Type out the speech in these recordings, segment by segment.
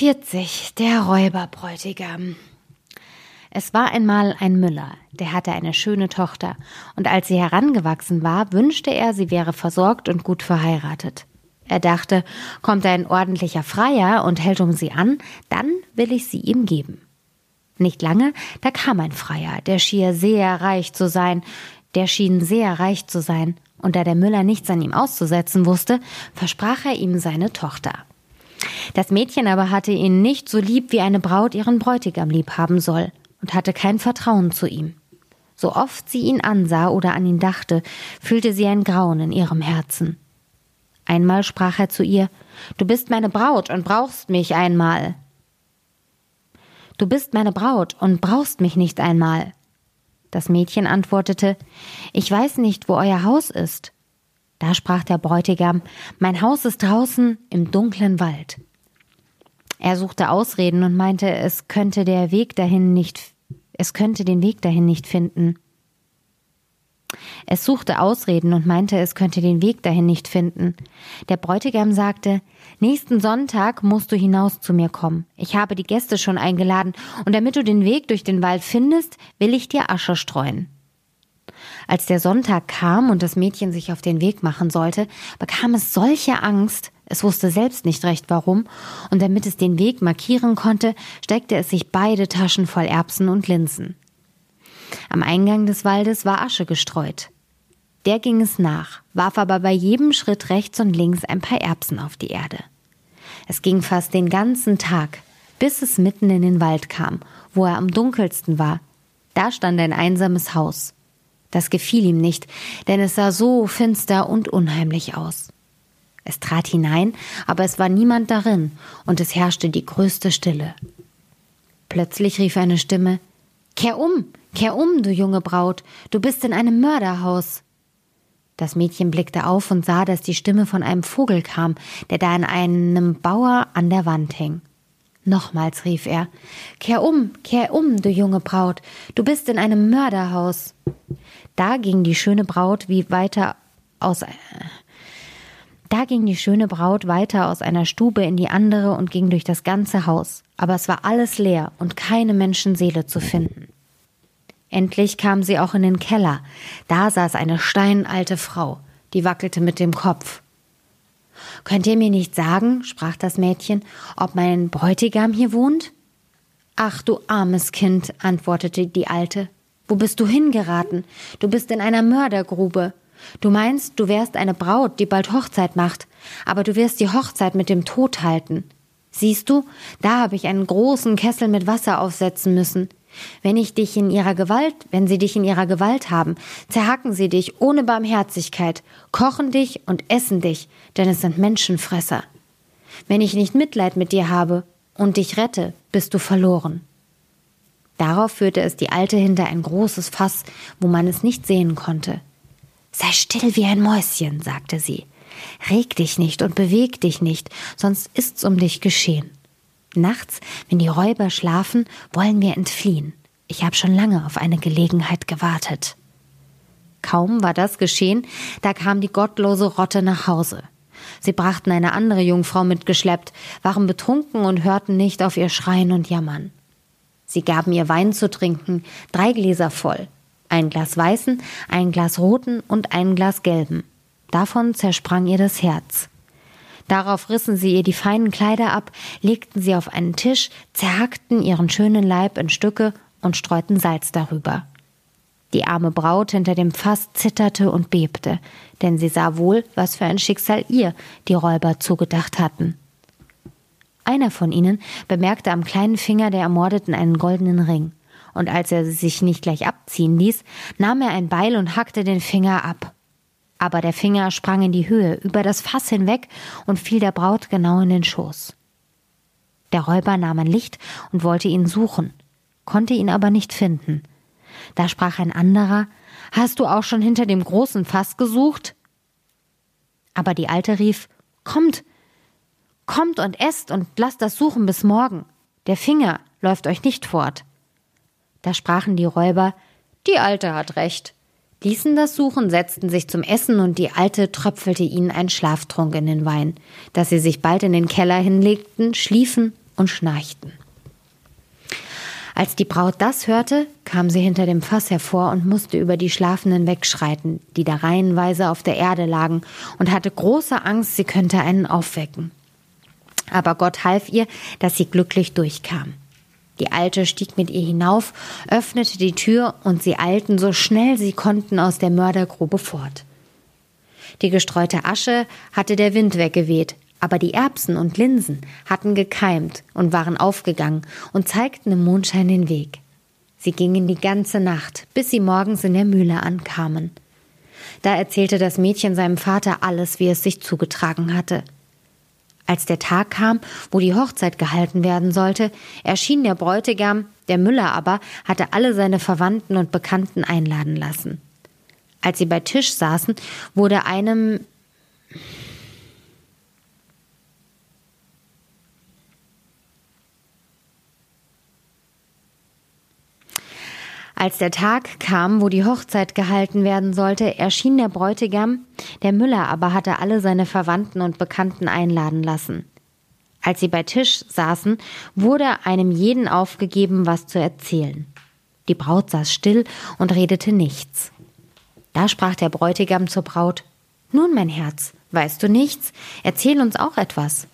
40. Der Räuberbräutigam. Es war einmal ein Müller, der hatte eine schöne Tochter, und als sie herangewachsen war, wünschte er, sie wäre versorgt und gut verheiratet. Er dachte, kommt ein ordentlicher Freier und hält um sie an, dann will ich sie ihm geben. Nicht lange, da kam ein Freier, der schien sehr reich zu sein, der schien sehr reich zu sein, und da der Müller nichts an ihm auszusetzen wusste, versprach er ihm seine Tochter. Das Mädchen aber hatte ihn nicht so lieb, wie eine Braut ihren Bräutigam lieb haben soll, und hatte kein Vertrauen zu ihm. So oft sie ihn ansah oder an ihn dachte, fühlte sie ein Grauen in ihrem Herzen. Einmal sprach er zu ihr Du bist meine Braut und brauchst mich einmal. Du bist meine Braut und brauchst mich nicht einmal. Das Mädchen antwortete Ich weiß nicht, wo euer Haus ist. Da sprach der Bräutigam Mein Haus ist draußen im dunklen Wald. Er suchte Ausreden und meinte, es könnte der Weg dahin nicht, es könnte den Weg dahin nicht finden. Es suchte Ausreden und meinte, es könnte den Weg dahin nicht finden. Der Bräutigam sagte, nächsten Sonntag musst du hinaus zu mir kommen. Ich habe die Gäste schon eingeladen, und damit du den Weg durch den Wald findest, will ich dir Asche streuen. Als der Sonntag kam und das Mädchen sich auf den Weg machen sollte, bekam es solche Angst, es wusste selbst nicht recht warum, und damit es den Weg markieren konnte, steckte es sich beide Taschen voll Erbsen und Linsen. Am Eingang des Waldes war Asche gestreut. Der ging es nach, warf aber bei jedem Schritt rechts und links ein paar Erbsen auf die Erde. Es ging fast den ganzen Tag, bis es mitten in den Wald kam, wo er am dunkelsten war. Da stand ein einsames Haus. Das gefiel ihm nicht, denn es sah so finster und unheimlich aus. Es trat hinein, aber es war niemand darin, und es herrschte die größte Stille. Plötzlich rief eine Stimme Kehr um, kehr um, du junge Braut, du bist in einem Mörderhaus. Das Mädchen blickte auf und sah, dass die Stimme von einem Vogel kam, der da in einem Bauer an der Wand hing. Nochmals rief er Kehr um, kehr um, du junge Braut, du bist in einem Mörderhaus. Da ging die schöne Braut wie weiter aus da ging die schöne Braut weiter aus einer Stube in die andere und ging durch das ganze Haus, aber es war alles leer und keine Menschenseele zu finden. Endlich kam sie auch in den Keller. Da saß eine steinalte Frau, die wackelte mit dem Kopf. Könnt ihr mir nicht sagen, sprach das Mädchen, ob mein Bräutigam hier wohnt? Ach, du armes Kind, antwortete die Alte. Wo bist du hingeraten? Du bist in einer Mördergrube. Du meinst, du wärst eine Braut, die bald Hochzeit macht, aber du wirst die Hochzeit mit dem Tod halten. Siehst du, da habe ich einen großen Kessel mit Wasser aufsetzen müssen. Wenn ich dich in ihrer Gewalt, wenn sie dich in ihrer Gewalt haben, zerhacken sie dich ohne Barmherzigkeit, kochen dich und essen dich, denn es sind Menschenfresser. Wenn ich nicht Mitleid mit dir habe und dich rette, bist du verloren. Darauf führte es die Alte hinter ein großes Fass, wo man es nicht sehen konnte. Sei still wie ein Mäuschen, sagte sie. Reg dich nicht und beweg dich nicht, sonst ist's um dich geschehen. Nachts, wenn die Räuber schlafen, wollen wir entfliehen. Ich habe schon lange auf eine Gelegenheit gewartet. Kaum war das geschehen, da kam die gottlose Rotte nach Hause. Sie brachten eine andere Jungfrau mitgeschleppt, waren betrunken und hörten nicht auf ihr Schreien und Jammern. Sie gaben ihr Wein zu trinken, drei Gläser voll, ein Glas weißen, ein Glas roten und ein Glas gelben. Davon zersprang ihr das Herz. Darauf rissen sie ihr die feinen Kleider ab, legten sie auf einen Tisch, zerhackten ihren schönen Leib in Stücke und streuten Salz darüber. Die arme Braut hinter dem Fass zitterte und bebte, denn sie sah wohl, was für ein Schicksal ihr die Räuber zugedacht hatten. Einer von ihnen bemerkte am kleinen Finger der Ermordeten einen goldenen Ring und als er sich nicht gleich abziehen ließ, nahm er ein Beil und hackte den Finger ab. Aber der Finger sprang in die Höhe, über das Fass hinweg und fiel der Braut genau in den Schoß. Der Räuber nahm ein Licht und wollte ihn suchen, konnte ihn aber nicht finden. Da sprach ein anderer Hast du auch schon hinter dem großen Fass gesucht? Aber die Alte rief Kommt, kommt und esst und lasst das Suchen bis morgen. Der Finger läuft euch nicht fort. Da sprachen die Räuber Die Alte hat recht, ließen das Suchen, setzten sich zum Essen, und die Alte tröpfelte ihnen einen Schlaftrunk in den Wein, dass sie sich bald in den Keller hinlegten, schliefen und schnarchten. Als die Braut das hörte, kam sie hinter dem Fass hervor und musste über die Schlafenden wegschreiten, die da reihenweise auf der Erde lagen, und hatte große Angst, sie könnte einen aufwecken. Aber Gott half ihr, dass sie glücklich durchkam. Die Alte stieg mit ihr hinauf, öffnete die Tür und sie eilten so schnell sie konnten aus der Mördergrube fort. Die gestreute Asche hatte der Wind weggeweht, aber die Erbsen und Linsen hatten gekeimt und waren aufgegangen und zeigten im Mondschein den Weg. Sie gingen die ganze Nacht, bis sie morgens in der Mühle ankamen. Da erzählte das Mädchen seinem Vater alles, wie es sich zugetragen hatte. Als der Tag kam, wo die Hochzeit gehalten werden sollte, erschien der Bräutigam, der Müller aber hatte alle seine Verwandten und Bekannten einladen lassen. Als sie bei Tisch saßen, wurde einem Als der Tag kam, wo die Hochzeit gehalten werden sollte, erschien der Bräutigam, der Müller aber hatte alle seine Verwandten und Bekannten einladen lassen. Als sie bei Tisch saßen, wurde einem jeden aufgegeben, was zu erzählen. Die Braut saß still und redete nichts. Da sprach der Bräutigam zur Braut Nun, mein Herz, weißt du nichts? Erzähl uns auch etwas.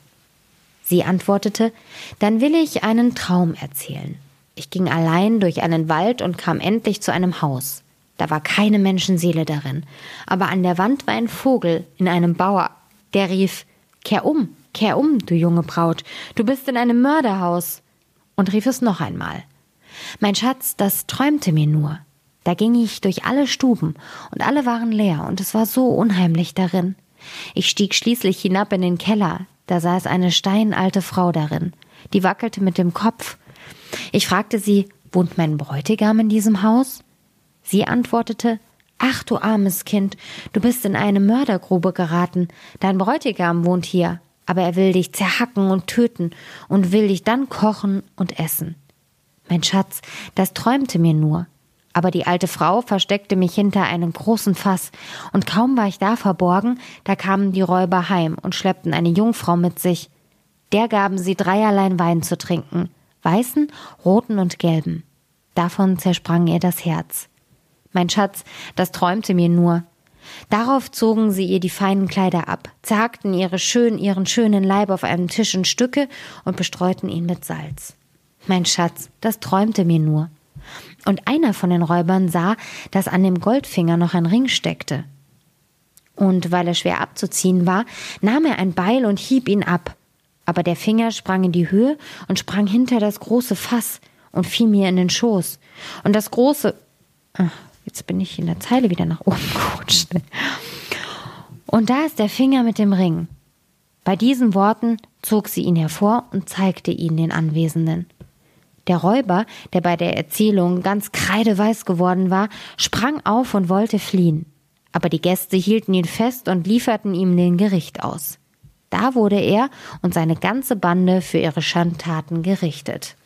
Sie antwortete Dann will ich einen Traum erzählen. Ich ging allein durch einen Wald und kam endlich zu einem Haus. Da war keine Menschenseele darin, aber an der Wand war ein Vogel in einem Bauer, der rief Kehr um, kehr um, du junge Braut, du bist in einem Mörderhaus. Und rief es noch einmal. Mein Schatz, das träumte mir nur. Da ging ich durch alle Stuben, und alle waren leer, und es war so unheimlich darin. Ich stieg schließlich hinab in den Keller, da saß eine steinalte Frau darin, die wackelte mit dem Kopf, ich fragte sie, wohnt mein Bräutigam in diesem Haus? Sie antwortete, Ach du armes Kind, du bist in eine Mördergrube geraten. Dein Bräutigam wohnt hier, aber er will dich zerhacken und töten und will dich dann kochen und essen. Mein Schatz, das träumte mir nur. Aber die alte Frau versteckte mich hinter einem großen Fass, und kaum war ich da verborgen, da kamen die Räuber heim und schleppten eine Jungfrau mit sich. Der gaben sie dreierlei Wein zu trinken, weißen, roten und gelben. Davon zersprang ihr das Herz. Mein Schatz, das träumte mir nur. Darauf zogen sie ihr die feinen Kleider ab, zerhackten ihre schön, ihren schönen Leib auf einem Tisch in Stücke und bestreuten ihn mit Salz. Mein Schatz, das träumte mir nur. Und einer von den Räubern sah, dass an dem Goldfinger noch ein Ring steckte. Und weil er schwer abzuziehen war, nahm er ein Beil und hieb ihn ab aber der Finger sprang in die Höhe und sprang hinter das große Fass und fiel mir in den Schoß. Und das große. Ach, jetzt bin ich in der Zeile wieder nach oben gerutscht. Und da ist der Finger mit dem Ring. Bei diesen Worten zog sie ihn hervor und zeigte ihn den Anwesenden. Der Räuber, der bei der Erzählung ganz kreideweiß geworden war, sprang auf und wollte fliehen. Aber die Gäste hielten ihn fest und lieferten ihm den Gericht aus. Da wurde er und seine ganze Bande für ihre Schandtaten gerichtet.